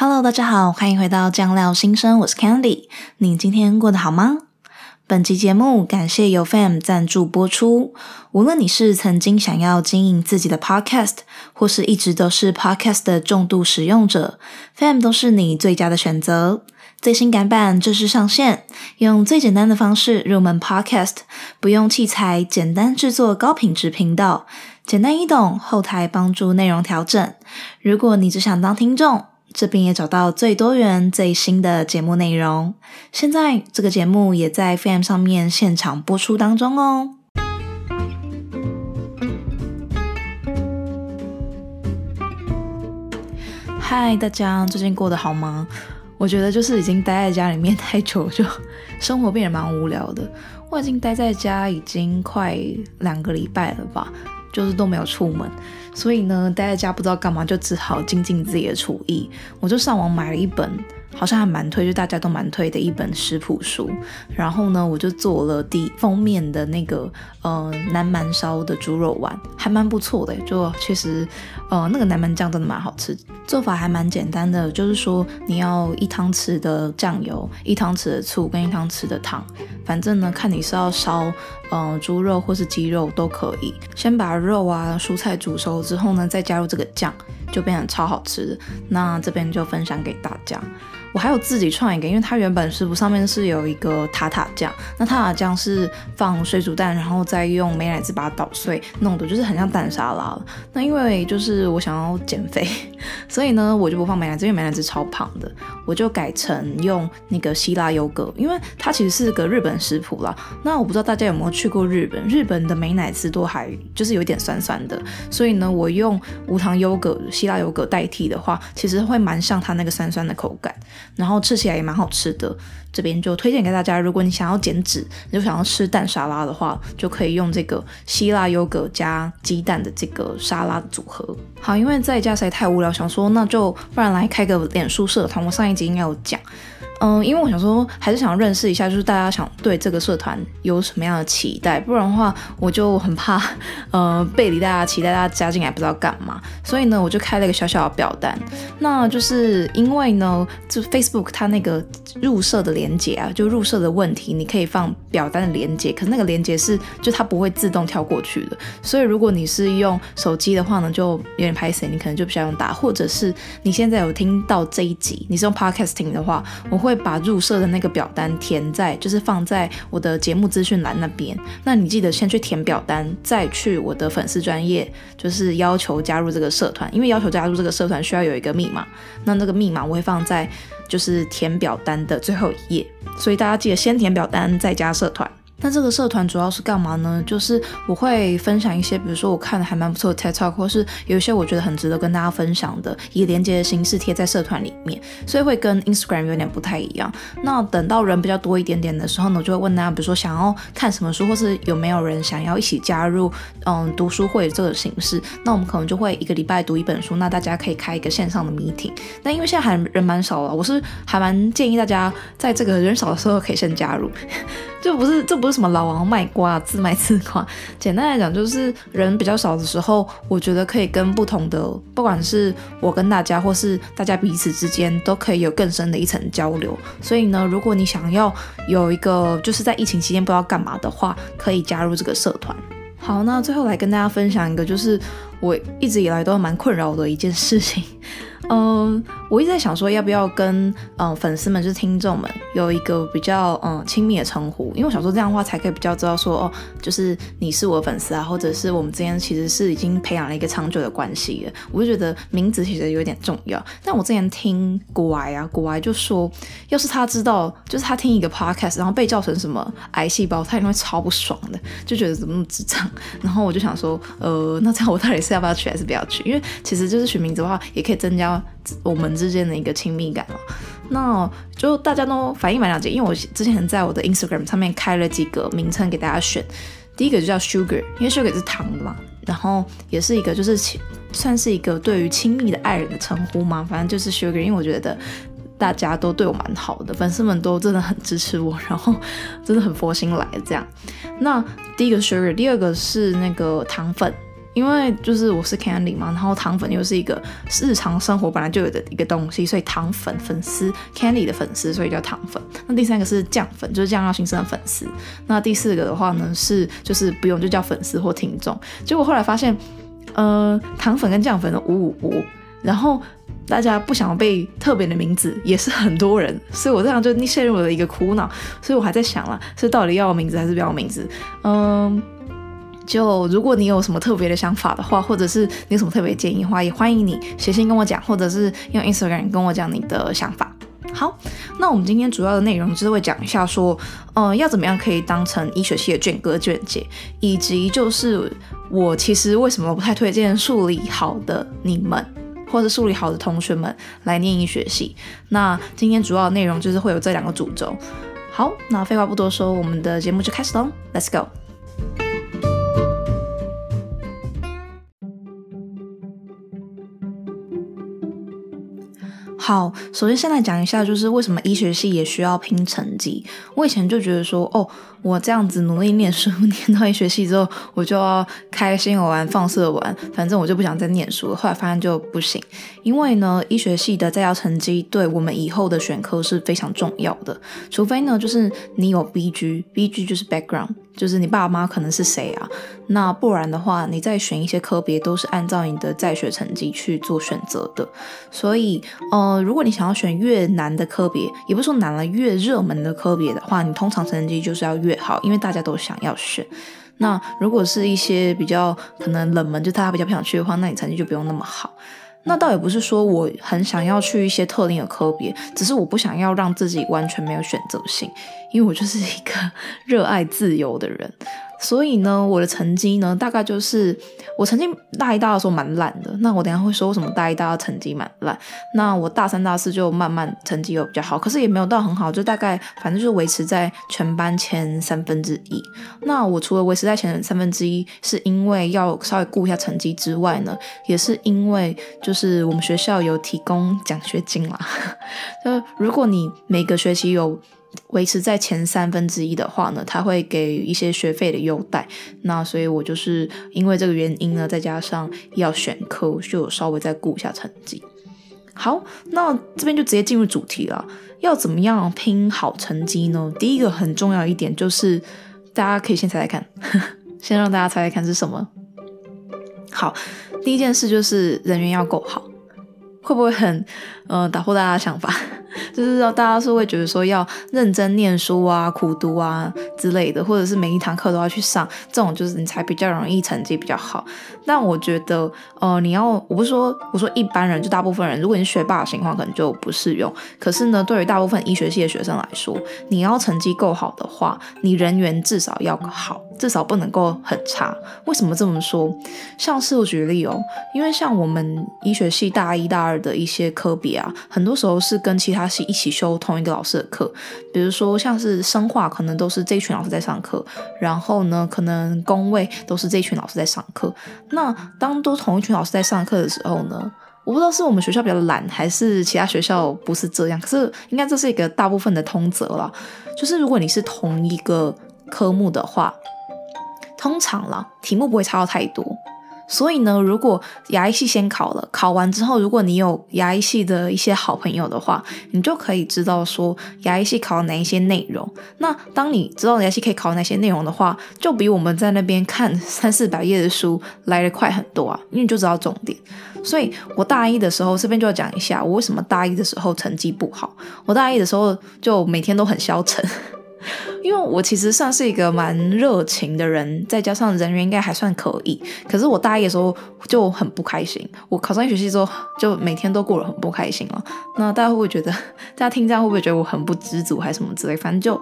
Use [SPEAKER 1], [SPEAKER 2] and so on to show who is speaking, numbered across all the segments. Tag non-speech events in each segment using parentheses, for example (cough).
[SPEAKER 1] Hello，大家好，欢迎回到酱料新生，我是 Candy。你今天过得好吗？本期节目感谢由 FAM 赞助播出。无论你是曾经想要经营自己的 Podcast，或是一直都是 Podcast 的重度使用者，FAM 都是你最佳的选择。最新改版正式上线，用最简单的方式入门 Podcast，不用器材，简单制作高品质频道，简单易懂，后台帮助内容调整。如果你只想当听众，这边也找到最多元、最新的节目内容。现在这个节目也在 FM 上面现场播出当中哦。嗨，大家最近过得好吗？我觉得就是已经待在家里面太久，就生活变得蛮无聊的。我已经待在家已经快两个礼拜了吧。就是都没有出门，所以呢，待在家不知道干嘛，就只好精进自己的厨艺。我就上网买了一本，好像还蛮推，就大家都蛮推的一本食谱书。然后呢，我就做了第封面的那个呃南蛮烧的猪肉丸，还蛮不错的。就确实呃那个南蛮酱真的蛮好吃，做法还蛮简单的，就是说你要一汤匙的酱油，一汤匙的醋跟一汤匙的糖，反正呢看你是要烧。嗯，猪肉或是鸡肉都可以。先把肉啊、蔬菜煮熟之后呢，再加入这个酱，就变成超好吃的。那这边就分享给大家。我还有自己创一个，因为它原本食谱上面是有一个塔塔酱，那塔塔酱是放水煮蛋，然后再用美乃滋把它捣碎，弄得就是很像蛋沙拉。那因为就是我想要减肥，(laughs) 所以呢我就不放美乃滋，因为美乃滋超胖的，我就改成用那个希腊优格，因为它其实是个日本食谱啦。那我不知道大家有没有去过日本，日本的美乃滋都还就是有点酸酸的，所以呢我用无糖优格、希腊优格代替的话，其实会蛮像它那个酸酸的口感。然后吃起来也蛮好吃的，这边就推荐给大家。如果你想要减脂，你就想要吃蛋沙拉的话，就可以用这个希腊优格加鸡蛋的这个沙拉的组合。好，因为在家实在太无聊，想说那就不然来开个脸书社团。我上一集应该有讲。嗯，因为我想说，还是想认识一下，就是大家想对这个社团有什么样的期待，不然的话，我就很怕，呃，背离大家期待，大家加进来不知道干嘛。所以呢，我就开了一个小小的表单。那就是因为呢，就 Facebook 它那个入社的连接啊，就入社的问题，你可以放表单的连接，可是那个连接是就它不会自动跳过去的。所以如果你是用手机的话呢，就有点拍谢，你可能就比较用打，或者是你现在有听到这一集，你是用 Podcasting 的话，我会。会把入社的那个表单填在，就是放在我的节目资讯栏那边。那你记得先去填表单，再去我的粉丝专业，就是要求加入这个社团。因为要求加入这个社团需要有一个密码，那那个密码我会放在就是填表单的最后一页。所以大家记得先填表单再加社团。那这个社团主要是干嘛呢？就是我会分享一些，比如说我看的还蛮不错的 TED Talk，或是有一些我觉得很值得跟大家分享的，以连接的形式贴在社团里面，所以会跟 Instagram 有点不太一样。那等到人比较多一点点的时候呢，我就会问大家，比如说想要看什么书，或是有没有人想要一起加入嗯读书会这个形式，那我们可能就会一个礼拜读一本书，那大家可以开一个线上的 meeting。那因为现在还人蛮少了，我是还蛮建议大家在这个人少的时候可以先加入。就不是，这不是什么老王卖瓜，自卖自夸。简单来讲，就是人比较少的时候，我觉得可以跟不同的，不管是我跟大家，或是大家彼此之间，都可以有更深的一层交流。所以呢，如果你想要有一个，就是在疫情期间不知道干嘛的话，可以加入这个社团。好，那最后来跟大家分享一个，就是我一直以来都蛮困扰的一件事情。嗯，我一直在想说，要不要跟嗯粉丝们，就是听众们，有一个比较嗯亲密的称呼，因为我想说这样的话才可以比较知道说哦，就是你是我的粉丝啊，或者是我们之间其实是已经培养了一个长久的关系了。我就觉得名字其实有点重要。但我之前听古癌啊，古癌就说，要是他知道，就是他听一个 podcast，然后被叫成什么癌细胞，他一定会超不爽的，就觉得怎么那么智障。然后我就想说，呃，那这样我到底是要不要取还是不要取？因为其实就是取名字的话，也可以增加。我们之间的一个亲密感了，那就大家都反应蛮了解，因为我之前在我的 Instagram 上面开了几个名称给大家选，第一个就叫 Sugar，因为 Sugar 是糖嘛，然后也是一个就是算是一个对于亲密的爱人的称呼嘛，反正就是 Sugar，因为我觉得大家都对我蛮好的，粉丝们都真的很支持我，然后真的很佛心来这样。那第一个 Sugar，第二个是那个糖粉。因为就是我是 Candy 嘛，然后糖粉又是一个日常生活本来就有的一个东西，所以糖粉粉丝 Candy 的粉丝，所以叫糖粉。那第三个是酱粉，就是酱料新生的粉丝。那第四个的话呢，是就是不用就叫粉丝或听众。结果后来发现，呃，糖粉跟酱粉的五五五，然后大家不想被特别的名字，也是很多人，所以我这样就陷入了一个苦恼。所以我还在想了，是到底要名字还是不要名字？嗯。就如果你有什么特别的想法的话，或者是你有什么特别建议的话，也欢迎你写信跟我讲，或者是用 Instagram 跟我讲你的想法。好，那我们今天主要的内容就是会讲一下说，呃，要怎么样可以当成医学系的卷哥卷姐，以及就是我其实为什么不太推荐数理好的你们，或者数理好的同学们来念医学系。那今天主要的内容就是会有这两个主轴。好，那废话不多说，我们的节目就开始喽，Let's go。好，首先先来讲一下，就是为什么医学系也需要拼成绩。我以前就觉得说，哦，我这样子努力念书，(laughs) 念到医学系之后，我就要开心玩、放肆玩，反正我就不想再念书了。后来发现就不行，因为呢，医学系的在校成绩对我们以后的选科是非常重要的。除非呢，就是你有 BG，BG 就是 background。就是你爸妈可能是谁啊？那不然的话，你再选一些科别都是按照你的在学成绩去做选择的。所以，呃，如果你想要选越难的科别，也不是说难了，越热门的科别的话，你通常成绩就是要越好，因为大家都想要选。那如果是一些比较可能冷门，就大家比较不想去的话，那你成绩就不用那么好。那倒也不是说我很想要去一些特定的科别，只是我不想要让自己完全没有选择性，因为我就是一个 (laughs) 热爱自由的人。所以呢，我的成绩呢，大概就是我曾经大一、大二的时候蛮烂的。那我等下会说为什么大一、大二成绩蛮烂。那我大三、大四就慢慢成绩又比较好，可是也没有到很好，就大概反正就是维持在全班前三分之一。那我除了维持在前三分之一，是因为要稍微顾一下成绩之外呢，也是因为就是我们学校有提供奖学金啦。就如果你每个学期有维持在前三分之一的话呢，他会给一些学费的优待。那所以我就是因为这个原因呢，再加上要选科，就稍微再顾一下成绩。好，那这边就直接进入主题了。要怎么样拼好成绩呢？第一个很重要一点就是，大家可以先猜猜看，(laughs) 先让大家猜猜看是什么。好，第一件事就是人缘要够好，会不会很呃打破大家的想法？(laughs) 就是让大家是会觉得说要认真念书啊、苦读啊之类的，或者是每一堂课都要去上，这种就是你才比较容易成绩比较好。但我觉得，呃，你要我不是说我说一般人，就大部分人，如果你是学霸的情况，可能就不适用。可是呢，对于大部分医学系的学生来说，你要成绩够好的话，你人缘至少要好，至少不能够很差。为什么这么说？像是我举例哦，因为像我们医学系大一、大二的一些科比啊，很多时候是跟其他系一起修同一个老师的课，比如说像是生化，可能都是这一群老师在上课，然后呢，可能工位都是这一群老师在上课。那当都同一群老师在上课的时候呢，我不知道是我们学校比较懒，还是其他学校不是这样，可是应该这是一个大部分的通则啦，就是如果你是同一个科目的话，通常啦，题目不会差到太多。所以呢，如果牙医系先考了，考完之后，如果你有牙医系的一些好朋友的话，你就可以知道说牙医系考哪一些内容。那当你知道牙医系可以考哪些内容的话，就比我们在那边看 (laughs) 三四百页的书来得快很多啊，因为你就知道重点。所以我大一的时候，这边就要讲一下我为什么大一的时候成绩不好。我大一的时候就每天都很消沉。(laughs) 因为我其实算是一个蛮热情的人，再加上人缘应该还算可以。可是我大一的时候就很不开心。我考上医学系之后，就每天都过得很不开心了。那大家会不会觉得，大家听这样会不会觉得我很不知足，还是什么之类？反正就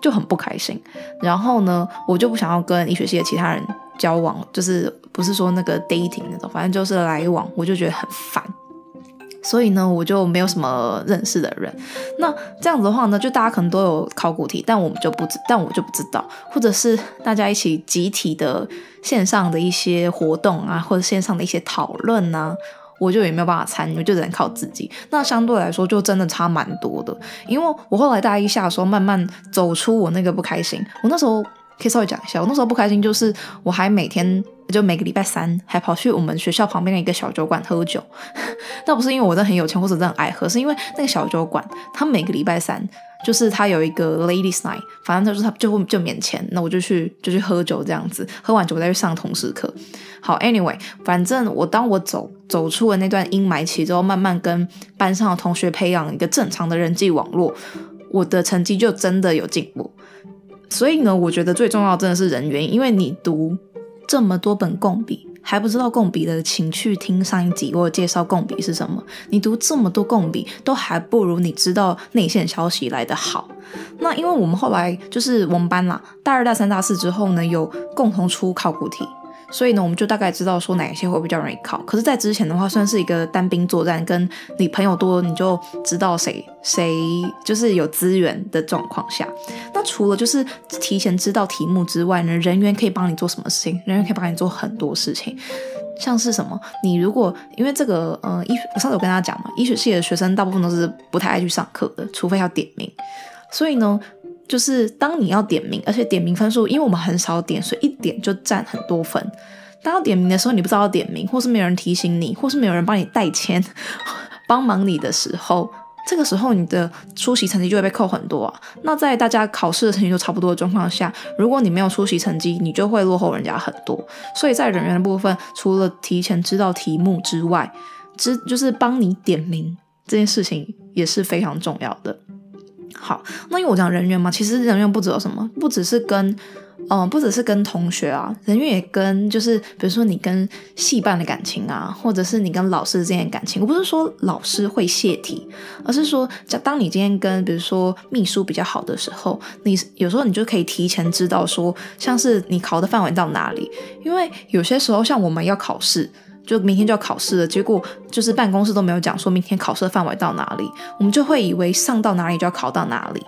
[SPEAKER 1] 就很不开心。然后呢，我就不想要跟医学系的其他人交往，就是不是说那个 dating 那种，反正就是来往，我就觉得很烦。所以呢，我就没有什么认识的人。那这样子的话呢，就大家可能都有考古题，但我们就不知，但我就不知道，或者是大家一起集体的线上的一些活动啊，或者线上的一些讨论啊，我就也没有办法参与，就只能靠自己。那相对来说，就真的差蛮多的。因为我后来大一下的时候，慢慢走出我那个不开心。我那时候可以稍微讲一下，我那时候不开心就是我还每天。就每个礼拜三还跑去我们学校旁边的一个小酒馆喝酒。(laughs) 倒不是因为我真的很有钱或者真的很爱喝，是因为那个小酒馆他每个礼拜三就是他有一个 ladies night，反正就是他就会就免钱，那我就去就去喝酒这样子，喝完酒我再去上通识课。好，anyway，反正我当我走走出了那段阴霾期之后，慢慢跟班上的同学培养一个正常的人际网络，我的成绩就真的有进步。所以呢，我觉得最重要的真的是人缘，因为你读这么多本供笔，还不知道供笔的，请去听上一集我介绍供笔是什么。你读这么多供笔，都还不如你知道内线消息来的好。那因为我们后来就是我们班啦，大二、大三、大四之后呢，有共同出考古题。所以呢，我们就大概知道说哪些会比较容易考。可是，在之前的话，算是一个单兵作战，跟你朋友多，你就知道谁谁就是有资源的状况下。那除了就是提前知道题目之外呢，人员可以帮你做什么事情？人员可以帮你做很多事情，像是什么？你如果因为这个，呃，医我上次有跟大家讲嘛，医学系的学生大部分都是不太爱去上课的，除非要点名。所以呢。就是当你要点名，而且点名分数，因为我们很少点，所以一点就占很多分。当要点名的时候，你不知道要点名，或是没有人提醒你，或是没有人帮你代签，(laughs) 帮忙你的时候，这个时候你的出席成绩就会被扣很多啊。那在大家考试的成绩都差不多的状况下，如果你没有出席成绩，你就会落后人家很多。所以在人员的部分，除了提前知道题目之外，之就是帮你点名这件事情也是非常重要的。好，那因为我讲人缘嘛，其实人缘不只有什么，不只是跟，嗯、不只是跟同学啊，人缘也跟就是，比如说你跟系办的感情啊，或者是你跟老师之间的感情。我不是说老师会泄题，而是说，当你今天跟比如说秘书比较好的时候，你有时候你就可以提前知道说，像是你考的范围到哪里，因为有些时候像我们要考试。就明天就要考试了，结果就是办公室都没有讲说明天考试的范围到哪里，我们就会以为上到哪里就要考到哪里。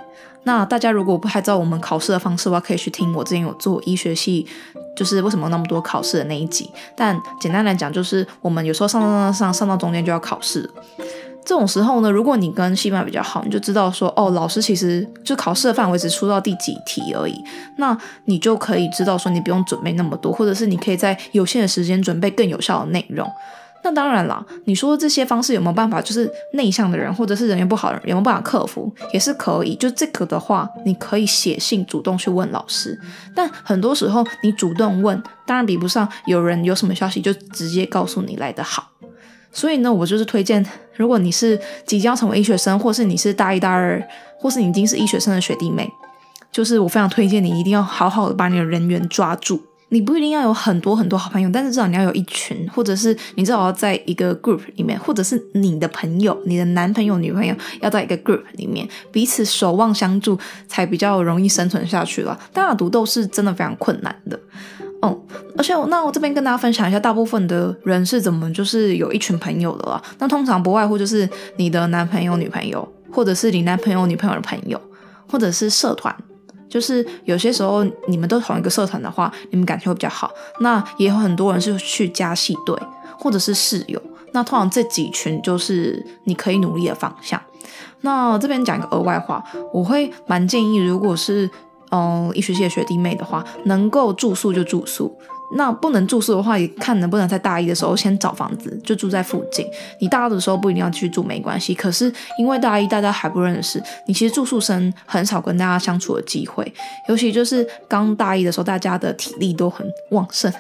[SPEAKER 1] 那大家如果不太知道我们考试的方式的话，可以去听我之前有做医学系，就是为什么那么多考试的那一集。但简单来讲，就是我们有时候上上上上上到中间就要考试。这种时候呢，如果你跟系办比较好，你就知道说，哦，老师其实就考试的范围只出到第几题而已，那你就可以知道说，你不用准备那么多，或者是你可以在有限的时间准备更有效的内容。那当然啦，你说这些方式有没有办法，就是内向的人或者是人缘不好的人有没有办法克服，也是可以。就这个的话，你可以写信主动去问老师，但很多时候你主动问，当然比不上有人有什么消息就直接告诉你来得好。所以呢，我就是推荐，如果你是即将成为医学生，或是你是大一、大二，或是你已经是医学生的学弟妹，就是我非常推荐你一定要好好的把你的人缘抓住。你不一定要有很多很多好朋友，但是至少你要有一群，或者是你至少要在一个 group 里面，或者是你的朋友、你的男朋友、女朋友要在一个 group 里面，彼此守望相助，才比较容易生存下去了。当然，独斗是真的非常困难的。哦，而且那我这边跟大家分享一下，大部分的人是怎么就是有一群朋友的啦。那通常不外乎就是你的男朋友、女朋友，或者是你男朋友、女朋友的朋友，或者是社团。就是有些时候你们都同一个社团的话，你们感情会比较好。那也有很多人是去加戏队，或者是室友。那通常这几群就是你可以努力的方向。那这边讲一个额外话，我会蛮建议，如果是。嗯，医学系的学弟妹的话，能够住宿就住宿。那不能住宿的话，也看能不能在大一的时候先找房子，就住在附近。你大二的时候不一定要去住，没关系。可是因为大一大家还不认识，你其实住宿生很少跟大家相处的机会，尤其就是刚大一的时候，大家的体力都很旺盛，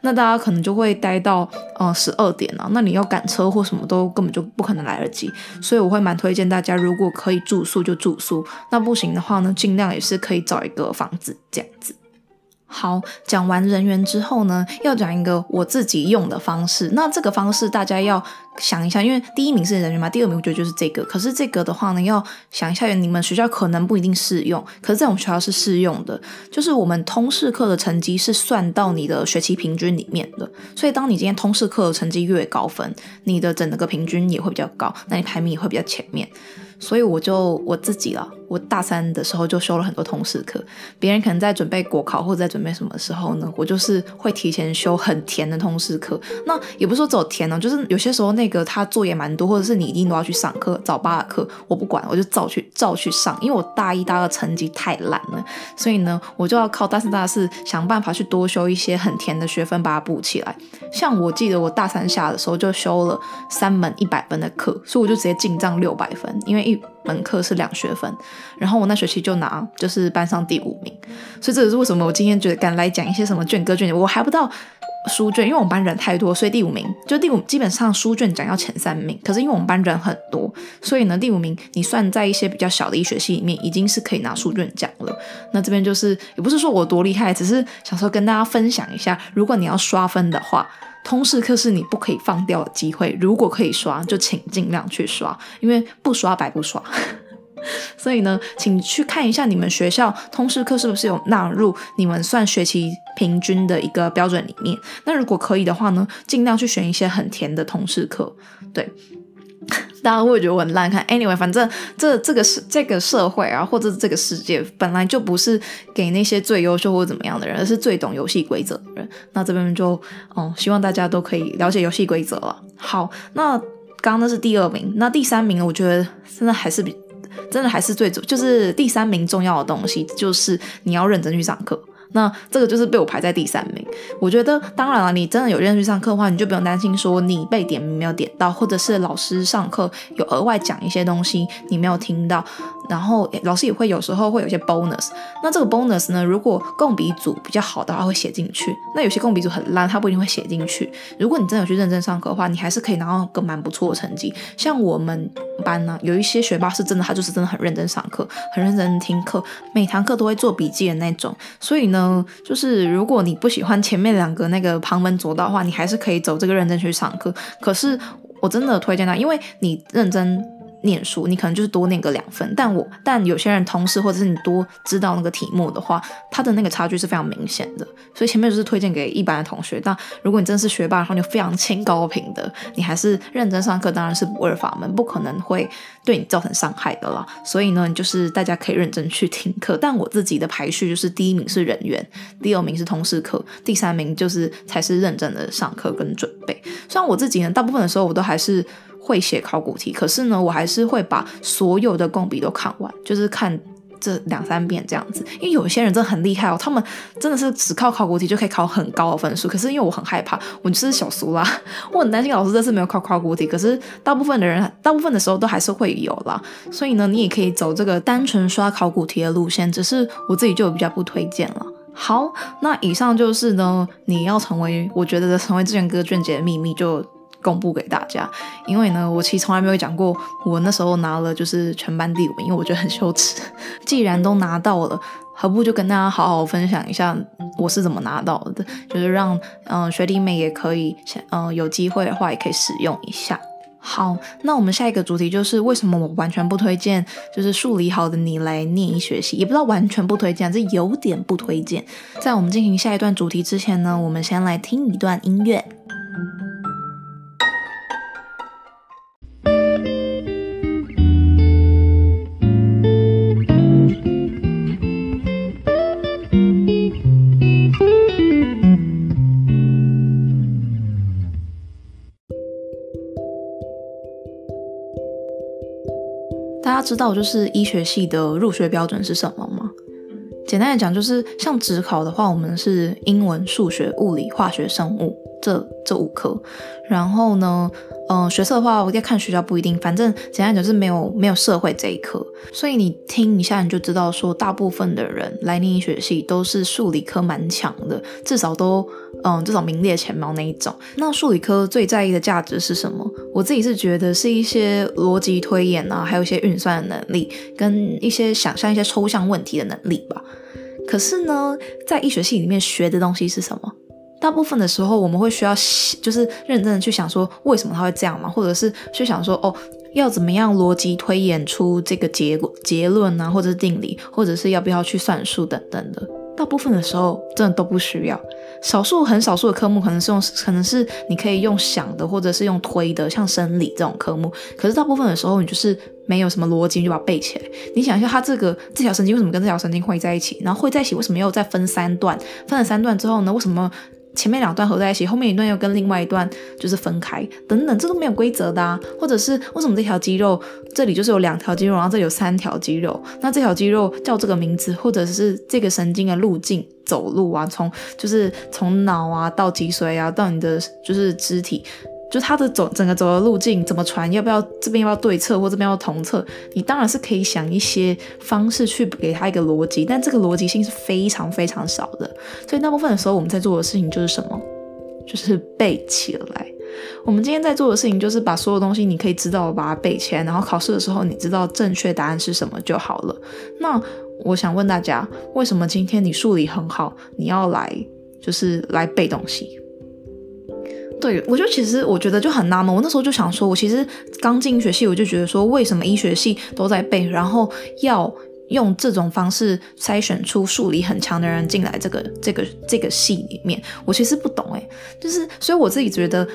[SPEAKER 1] 那大家可能就会待到呃十二点啊，那你要赶车或什么都根本就不可能来得及。所以我会蛮推荐大家，如果可以住宿就住宿，那不行的话呢，尽量也是可以找一个房子这样子。好，讲完人员之后呢，要讲一个我自己用的方式。那这个方式大家要想一下，因为第一名是人员嘛，第二名我觉得就是这个。可是这个的话呢，要想一下，你们学校可能不一定适用，可是在我们学校是适用的。就是我们通识课的成绩是算到你的学期平均里面的，所以当你今天通识课的成绩越高分，你的整个平均也会比较高，那你排名也会比较前面。所以我就我自己了。我大三的时候就修了很多通识课，别人可能在准备国考或者在准备什么时候呢，我就是会提前修很甜的通识课。那也不是说只有甜呢，就是有些时候那个他作业蛮多，或者是你一定都要去上课，早八的课我不管，我就照去照去上，因为我大一、大二成绩太烂了，所以呢，我就要靠大三、大四想办法去多修一些很甜的学分，把它补起来。像我记得我大三下的时候就修了三门一百分的课，所以我就直接进账六百分，因为一门课是两学分。然后我那学期就拿就是班上第五名，所以这也是为什么我今天觉得敢来讲一些什么卷哥卷姐，我还不到书卷，因为我们班人太多，所以第五名就第五，基本上书卷奖要前三名。可是因为我们班人很多，所以呢第五名你算在一些比较小的医学系里面，已经是可以拿书卷奖了。那这边就是也不是说我多厉害，只是想说跟大家分享一下，如果你要刷分的话，通识课是你不可以放掉的机会。如果可以刷，就请尽量去刷，因为不刷白不刷。所以呢，请去看一下你们学校通识课是不是有纳入你们算学期平均的一个标准里面。那如果可以的话呢，尽量去选一些很甜的通识课。对，大家会觉得我很烂。看，anyway，反正这这个是这个社会啊，或者这个世界本来就不是给那些最优秀或怎么样的人，而是最懂游戏规则的人。那这边就，哦，希望大家都可以了解游戏规则了。好，那刚刚那是第二名，那第三名，我觉得真的还是比。真的还是最重，就是第三名重要的东西，就是你要认真去上课。那这个就是被我排在第三名。我觉得，当然了，你真的有认真去上课的话，你就不用担心说你被点名没有点到，或者是老师上课有额外讲一些东西你没有听到。然后老师也会有时候会有一些 bonus。那这个 bonus 呢，如果共笔组比较好的话，会写进去。那有些共笔组很烂，他不一定会写进去。如果你真的有去认真上课的话，你还是可以拿到个蛮不错的成绩。像我们班呢，有一些学霸是真的，他就是真的很认真上课，很认真听课，每堂课都会做笔记的那种。所以呢。嗯，就是如果你不喜欢前面两个那个旁门左道的话，你还是可以走这个认真去上课。可是我真的推荐他，因为你认真。念书，你可能就是多念个两分，但我但有些人同事或者是你多知道那个题目的话，他的那个差距是非常明显的。所以前面就是推荐给一般的同学。但如果你真是学霸，然后你非常清高频的，你还是认真上课，当然是不二法门，不可能会对你造成伤害的啦。所以呢，就是大家可以认真去 (laughs) 听课。但我自己的排序就是第一名是人缘，第二名是通识课，第三名就是才是认真的上课跟准备。虽然我自己呢，大部分的时候我都还是。会写考古题，可是呢，我还是会把所有的共笔都看完，就是看这两三遍这样子。因为有些人真的很厉害哦，他们真的是只靠考古题就可以考很高的分数。可是因为我很害怕，我就是小苏啦，我很担心老师这次没有考考古题。可是大部分的人，大部分的时候都还是会有啦。所以呢，你也可以走这个单纯刷考古题的路线，只是我自己就比较不推荐了。好，那以上就是呢，你要成为，我觉得成为志愿哥卷姐的秘密就。公布给大家，因为呢，我其实从来没有讲过，我那时候拿了就是全班第五名，因为我觉得很羞耻。(laughs) 既然都拿到了，何不就跟大家好好分享一下我是怎么拿到的？就是让嗯、学弟妹也可以，嗯、有机会的话也可以使用一下。好，那我们下一个主题就是为什么我完全不推荐，就是数理好的你来念医学习，也不知道完全不推荐，这有点不推荐。在我们进行下一段主题之前呢，我们先来听一段音乐。知道就是医学系的入学标准是什么吗？简单来讲，就是像职考的话，我们是英文、数学、物理、化学、生物这这五科。然后呢，嗯、学测的话，我要看学校不一定。反正简单讲是没有没有社会这一科。所以你听一下，你就知道说，大部分的人来念医学系都是数理科蛮强的，至少都。嗯，至少名列前茅那一种。那数理科最在意的价值是什么？我自己是觉得是一些逻辑推演啊，还有一些运算的能力，跟一些想象一些抽象问题的能力吧。可是呢，在医学系里面学的东西是什么？大部分的时候我们会需要就是认真的去想说，为什么他会这样嘛？或者是去想说，哦，要怎么样逻辑推演出这个结果结论啊，或者是定理，或者是要不要去算数等等的。大部分的时候真的都不需要。少数很少数的科目可能是用，可能是你可以用想的，或者是用推的，像生理这种科目。可是大部分的时候，你就是没有什么逻辑，你就把它背起来。你想一下，它这个这条神经为什么跟这条神经会在一起？然后会在一起，为什么又再分三段？分了三段之后呢？为什么？前面两段合在一起，后面一段又跟另外一段就是分开，等等，这都没有规则的啊。或者是为什么这条肌肉这里就是有两条肌肉，然后这里有三条肌肉，那这条肌肉叫这个名字，或者是这个神经的路径走路啊，从就是从脑啊到脊髓啊到你的就是肢体。就它的走整个走的路径怎么传，要不要这边要不要对侧或这边要同侧？你当然是可以想一些方式去给它一个逻辑，但这个逻辑性是非常非常少的。所以大部分的时候我们在做的事情就是什么？就是背起来。我们今天在做的事情就是把所有东西你可以知道，把它背起来，然后考试的时候你知道正确答案是什么就好了。那我想问大家，为什么今天你数理很好，你要来就是来背东西？对，我就其实我觉得就很纳闷，我那时候就想说，我其实刚进医学系，我就觉得说，为什么医学系都在背，然后要用这种方式筛选出数理很强的人进来这个这个这个系里面，我其实不懂哎，就是所以我自己觉得，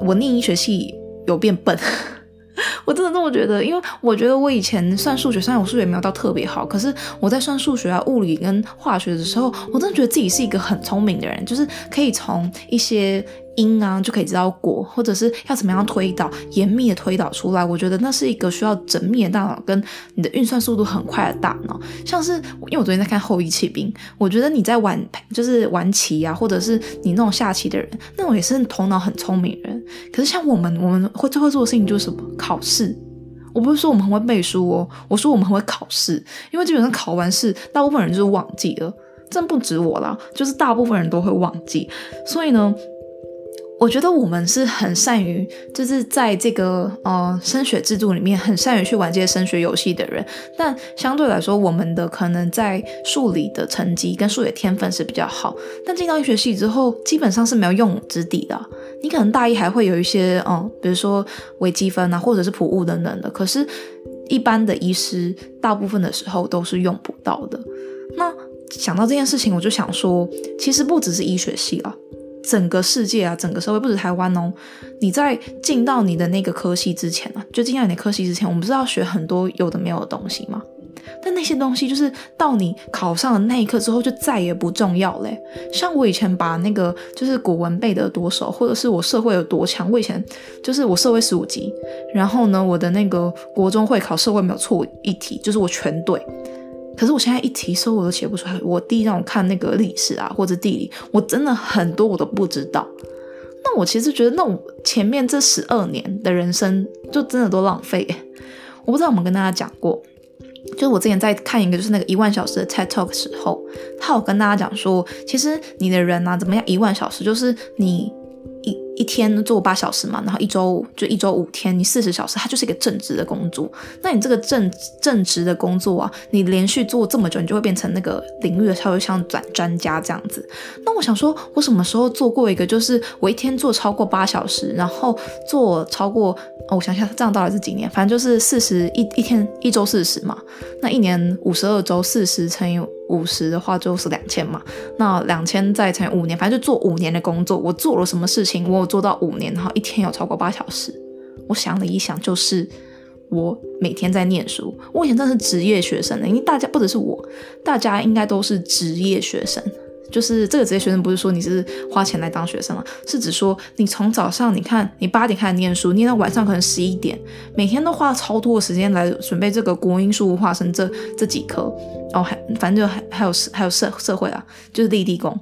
[SPEAKER 1] 我念医学系有变笨。(laughs) 我真的这么觉得，因为我觉得我以前算数学，虽然我数学没有到特别好，可是我在算数学啊、物理跟化学的时候，我真的觉得自己是一个很聪明的人，就是可以从一些因啊就可以知道果，或者是要怎么样推导，严密的推导出来。我觉得那是一个需要缜密的大脑跟你的运算速度很快的大脑。像是因为我昨天在看《后羿弃兵》，我觉得你在玩就是玩棋啊，或者是你那种下棋的人，那种也是头脑很聪明的人。可是像我们，我们会最会做的事情就是什么？考试。我不是说我们很会背书哦，我说我们很会考试，因为基本上考完试，大部分人就是忘记了，真不止我啦，就是大部分人都会忘记，所以呢。我觉得我们是很善于，就是在这个呃升学制度里面，很善于去玩这些升学游戏的人。但相对来说，我们的可能在数理的成绩跟数学天分是比较好。但进到医学系之后，基本上是没有用武之地的。你可能大一还会有一些嗯，比如说微积分啊，或者是普物等等的。可是，一般的医师大部分的时候都是用不到的。那想到这件事情，我就想说，其实不只是医学系啊。整个世界啊，整个社会不止台湾哦。你在进到你的那个科系之前啊，就进到你的科系之前，我们不是要学很多有的没有的东西吗？但那些东西就是到你考上的那一刻之后，就再也不重要嘞。像我以前把那个就是古文背得多熟，或者是我社会有多强，我以前就是我社会十五级，然后呢，我的那个国中会考社会没有错一题，就是我全对。可是我现在一题书我都写不出来。我弟让我看那个历史啊或者地理，我真的很多我都不知道。那我其实觉得，那我前面这十二年的人生就真的都浪费。我不知道我们跟大家讲过，就是我之前在看一个就是那个一万小时的 TED Talk 时候，他有跟大家讲说，其实你的人啊怎么样一万小时，就是你。一天做八小时嘛，然后一周就一周五天，你四十小时，它就是一个正职的工作。那你这个正正职的工作啊，你连续做这么久，你就会变成那个领域的稍微像专专家这样子。那我想说，我什么时候做过一个，就是我一天做超过八小时，然后做超过，哦，我想想，这样到底是几年？反正就是四十一一天一周四十嘛，那一年五十二周，四十乘以。五十的话就是两千嘛，那两千再乘以五年，反正就做五年的工作。我做了什么事情？我有做到五年，然后一天有超过八小时。我想了一想，就是我每天在念书。我以前真的是职业学生的，因为大家不只是我，大家应该都是职业学生。就是这个职业学生，不是说你是花钱来当学生了，是指说你从早上你看你八点开始念书，念到晚上可能十一点，每天都花了超多的时间来准备这个国英数化生这这几科，哦，还反正就还还有还有社社会啊，就是立地功。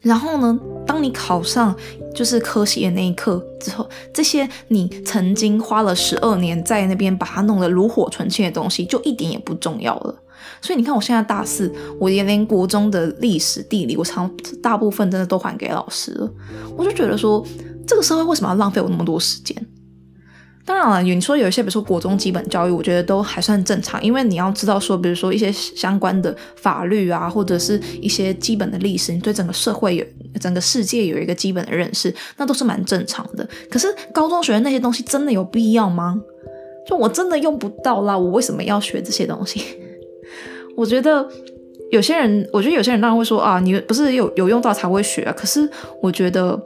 [SPEAKER 1] 然后呢，当你考上就是科系的那一刻之后，这些你曾经花了十二年在那边把它弄得炉火纯青的东西，就一点也不重要了。所以你看，我现在大四，我也连国中的历史、地理，我常大部分真的都还给老师了。我就觉得说，这个社会为什么要浪费我那么多时间？当然了，你说有一些，比如说国中基本教育，我觉得都还算正常，因为你要知道说，比如说一些相关的法律啊，或者是一些基本的历史，你对整个社会有、整个世界有一个基本的认识，那都是蛮正常的。可是高中学的那些东西，真的有必要吗？就我真的用不到啦，我为什么要学这些东西？我觉得有些人，我觉得有些人当然会说啊，你不是有有用到才会学啊。可是我觉得。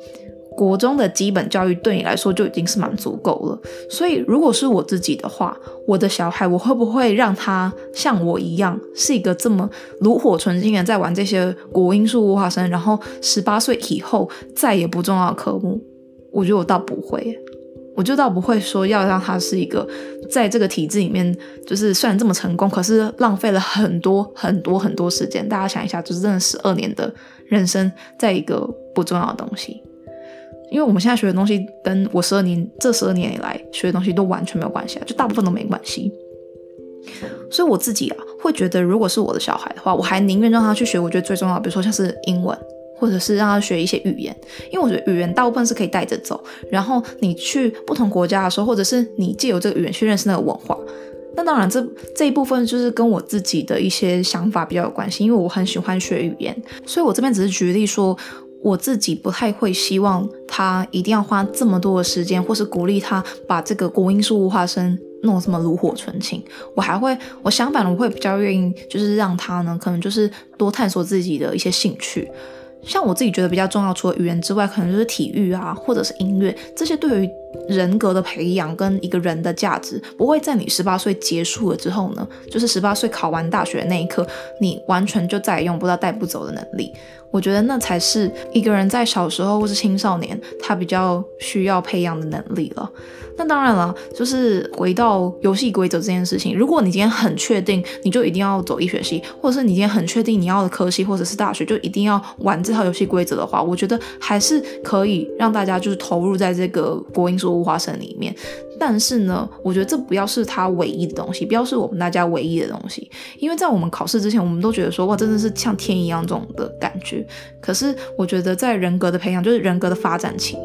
[SPEAKER 1] 国中的基本教育对你来说就已经是蛮足够了，所以如果是我自己的话，我的小孩我会不会让他像我一样是一个这么炉火纯青的在玩这些国英数物化生，然后十八岁以后再也不重要的科目？我觉得我倒不会，我就倒不会说要让他是一个在这个体制里面，就是虽然这么成功，可是浪费了很多很多很多时间。大家想一下，就是真的十二年的人生，在一个不重要的东西。因为我们现在学的东西，跟我十二年这十二年以来学的东西都完全没有关系啊，就大部分都没关系。所以我自己啊，会觉得如果是我的小孩的话，我还宁愿让他去学我觉得最重要，比如说像是英文，或者是让他学一些语言，因为我觉得语言大部分是可以带着走。然后你去不同国家的时候，或者是你借由这个语言去认识那个文化，那当然这这一部分就是跟我自己的一些想法比较有关系，因为我很喜欢学语言，所以我这边只是举例说。我自己不太会希望他一定要花这么多的时间，或是鼓励他把这个国音数物化生弄这么炉火纯青。我还会，我相反，我会比较愿意，就是让他呢，可能就是多探索自己的一些兴趣。像我自己觉得比较重要，除了语言之外，可能就是体育啊，或者是音乐，这些对于人格的培养跟一个人的价值，不会在你十八岁结束了之后呢，就是十八岁考完大学的那一刻，你完全就再也用不到带不走的能力。我觉得那才是一个人在小时候或是青少年，他比较需要培养的能力了。那当然了，就是回到游戏规则这件事情，如果你今天很确定，你就一定要走医学系，或者是你今天很确定你要的科系或者是大学就一定要玩这套游戏规则的话，我觉得还是可以让大家就是投入在这个国英数物化生里面。但是呢，我觉得这不要是他唯一的东西，不要是我们大家唯一的东西，因为在我们考试之前，我们都觉得说哇，真的是像天一样这种的感觉。可是我觉得在人格的培养，就是人格的发展期，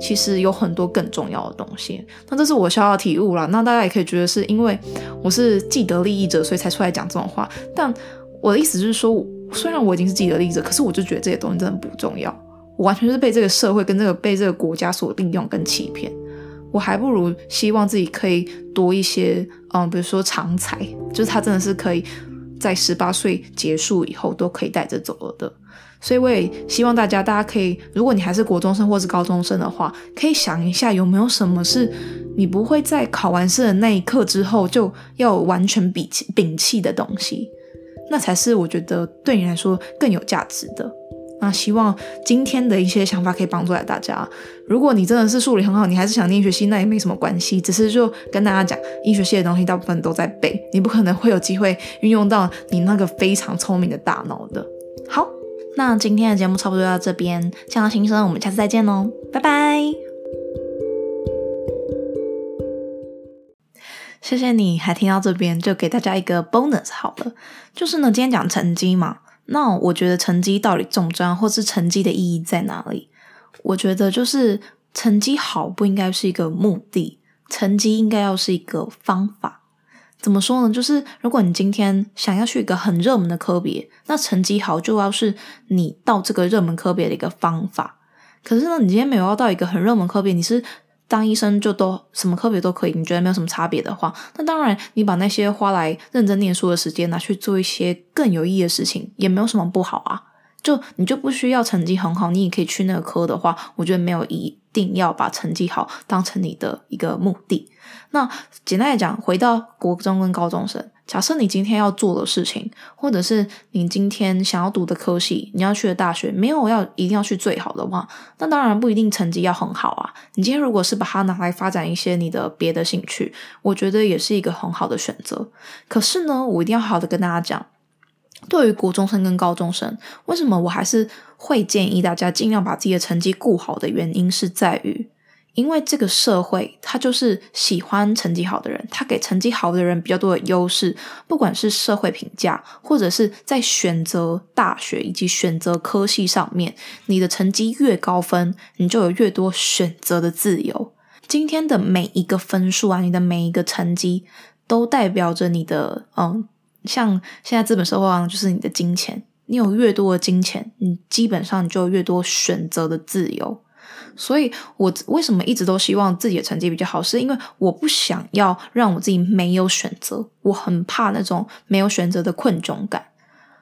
[SPEAKER 1] 其实有很多更重要的东西。那这是我小小的体悟了。那大家也可以觉得是因为我是既得利益者，所以才出来讲这种话。但我的意思就是说，虽然我已经是既得利益者，可是我就觉得这些东西真的不重要。我完全是被这个社会跟这个被这个国家所利用跟欺骗。我还不如希望自己可以多一些，嗯，比如说长才，就是他真的是可以在十八岁结束以后都可以带着走了的。所以我也希望大家，大家可以，如果你还是国中生或是高中生的话，可以想一下有没有什么是你不会在考完试的那一刻之后就要完全摒弃摒弃的东西，那才是我觉得对你来说更有价值的。那希望今天的一些想法可以帮助到大家。如果你真的是数理很好，你还是想念医学系，那也没什么关系。只是就跟大家讲，医学系的东西大部分都在背，你不可能会有机会运用到你那个非常聪明的大脑的。好，那今天的节目差不多到这边，酱料心声，我们下次再见喽，拜拜。谢谢你还听到这边，就给大家一个 bonus 好了，就是呢，今天讲成绩嘛。那我觉得成绩到底重不重要，或是成绩的意义在哪里？我觉得就是成绩好不应该是一个目的，成绩应该要是一个方法。怎么说呢？就是如果你今天想要去一个很热门的科别，那成绩好就要是你到这个热门科别的一个方法。可是呢，你今天没有要到一个很热门科别，你是。当医生就都什么科别都可以，你觉得没有什么差别的话，那当然你把那些花来认真念书的时间拿去做一些更有意义的事情，也没有什么不好啊。就你就不需要成绩很好，你也可以去那个科的话，我觉得没有一定要把成绩好当成你的一个目的。那简单来讲，回到国中跟高中生。假设你今天要做的事情，或者是你今天想要读的科系，你要去的大学，没有要一定要去最好的话，那当然不一定成绩要很好啊。你今天如果是把它拿来发展一些你的别的兴趣，我觉得也是一个很好的选择。可是呢，我一定要好好的跟大家讲，对于国中生跟高中生，为什么我还是会建议大家尽量把自己的成绩顾好的原因是在于。因为这个社会，他就是喜欢成绩好的人，他给成绩好的人比较多的优势，不管是社会评价，或者是在选择大学以及选择科系上面，你的成绩越高分，你就有越多选择的自由。今天的每一个分数啊，你的每一个成绩，都代表着你的，嗯，像现在资本社会上就是你的金钱，你有越多的金钱，你基本上你就越多选择的自由。所以，我为什么一直都希望自己的成绩比较好，是因为我不想要让我自己没有选择，我很怕那种没有选择的困窘感。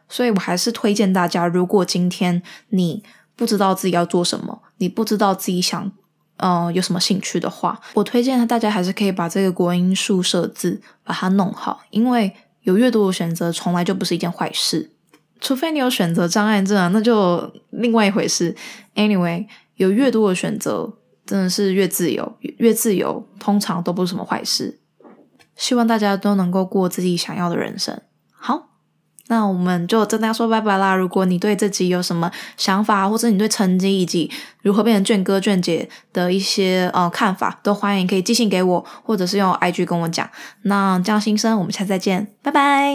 [SPEAKER 1] 所以我还是推荐大家，如果今天你不知道自己要做什么，你不知道自己想，呃，有什么兴趣的话，我推荐大家还是可以把这个国英数设置把它弄好，因为有越多的选择，从来就不是一件坏事。除非你有选择障碍症啊，那就另外一回事。Anyway，有越多的选择，真的是越自由，越自由，通常都不是什么坏事。希望大家都能够过自己想要的人生。好。那我们就跟大家说拜拜啦！如果你对这集有什么想法，或者你对成绩以及如何变成卷哥卷姐的一些呃看法，都欢迎可以寄信给我，或者是用 IG 跟我讲。那这样新生，我们下次再见，拜拜！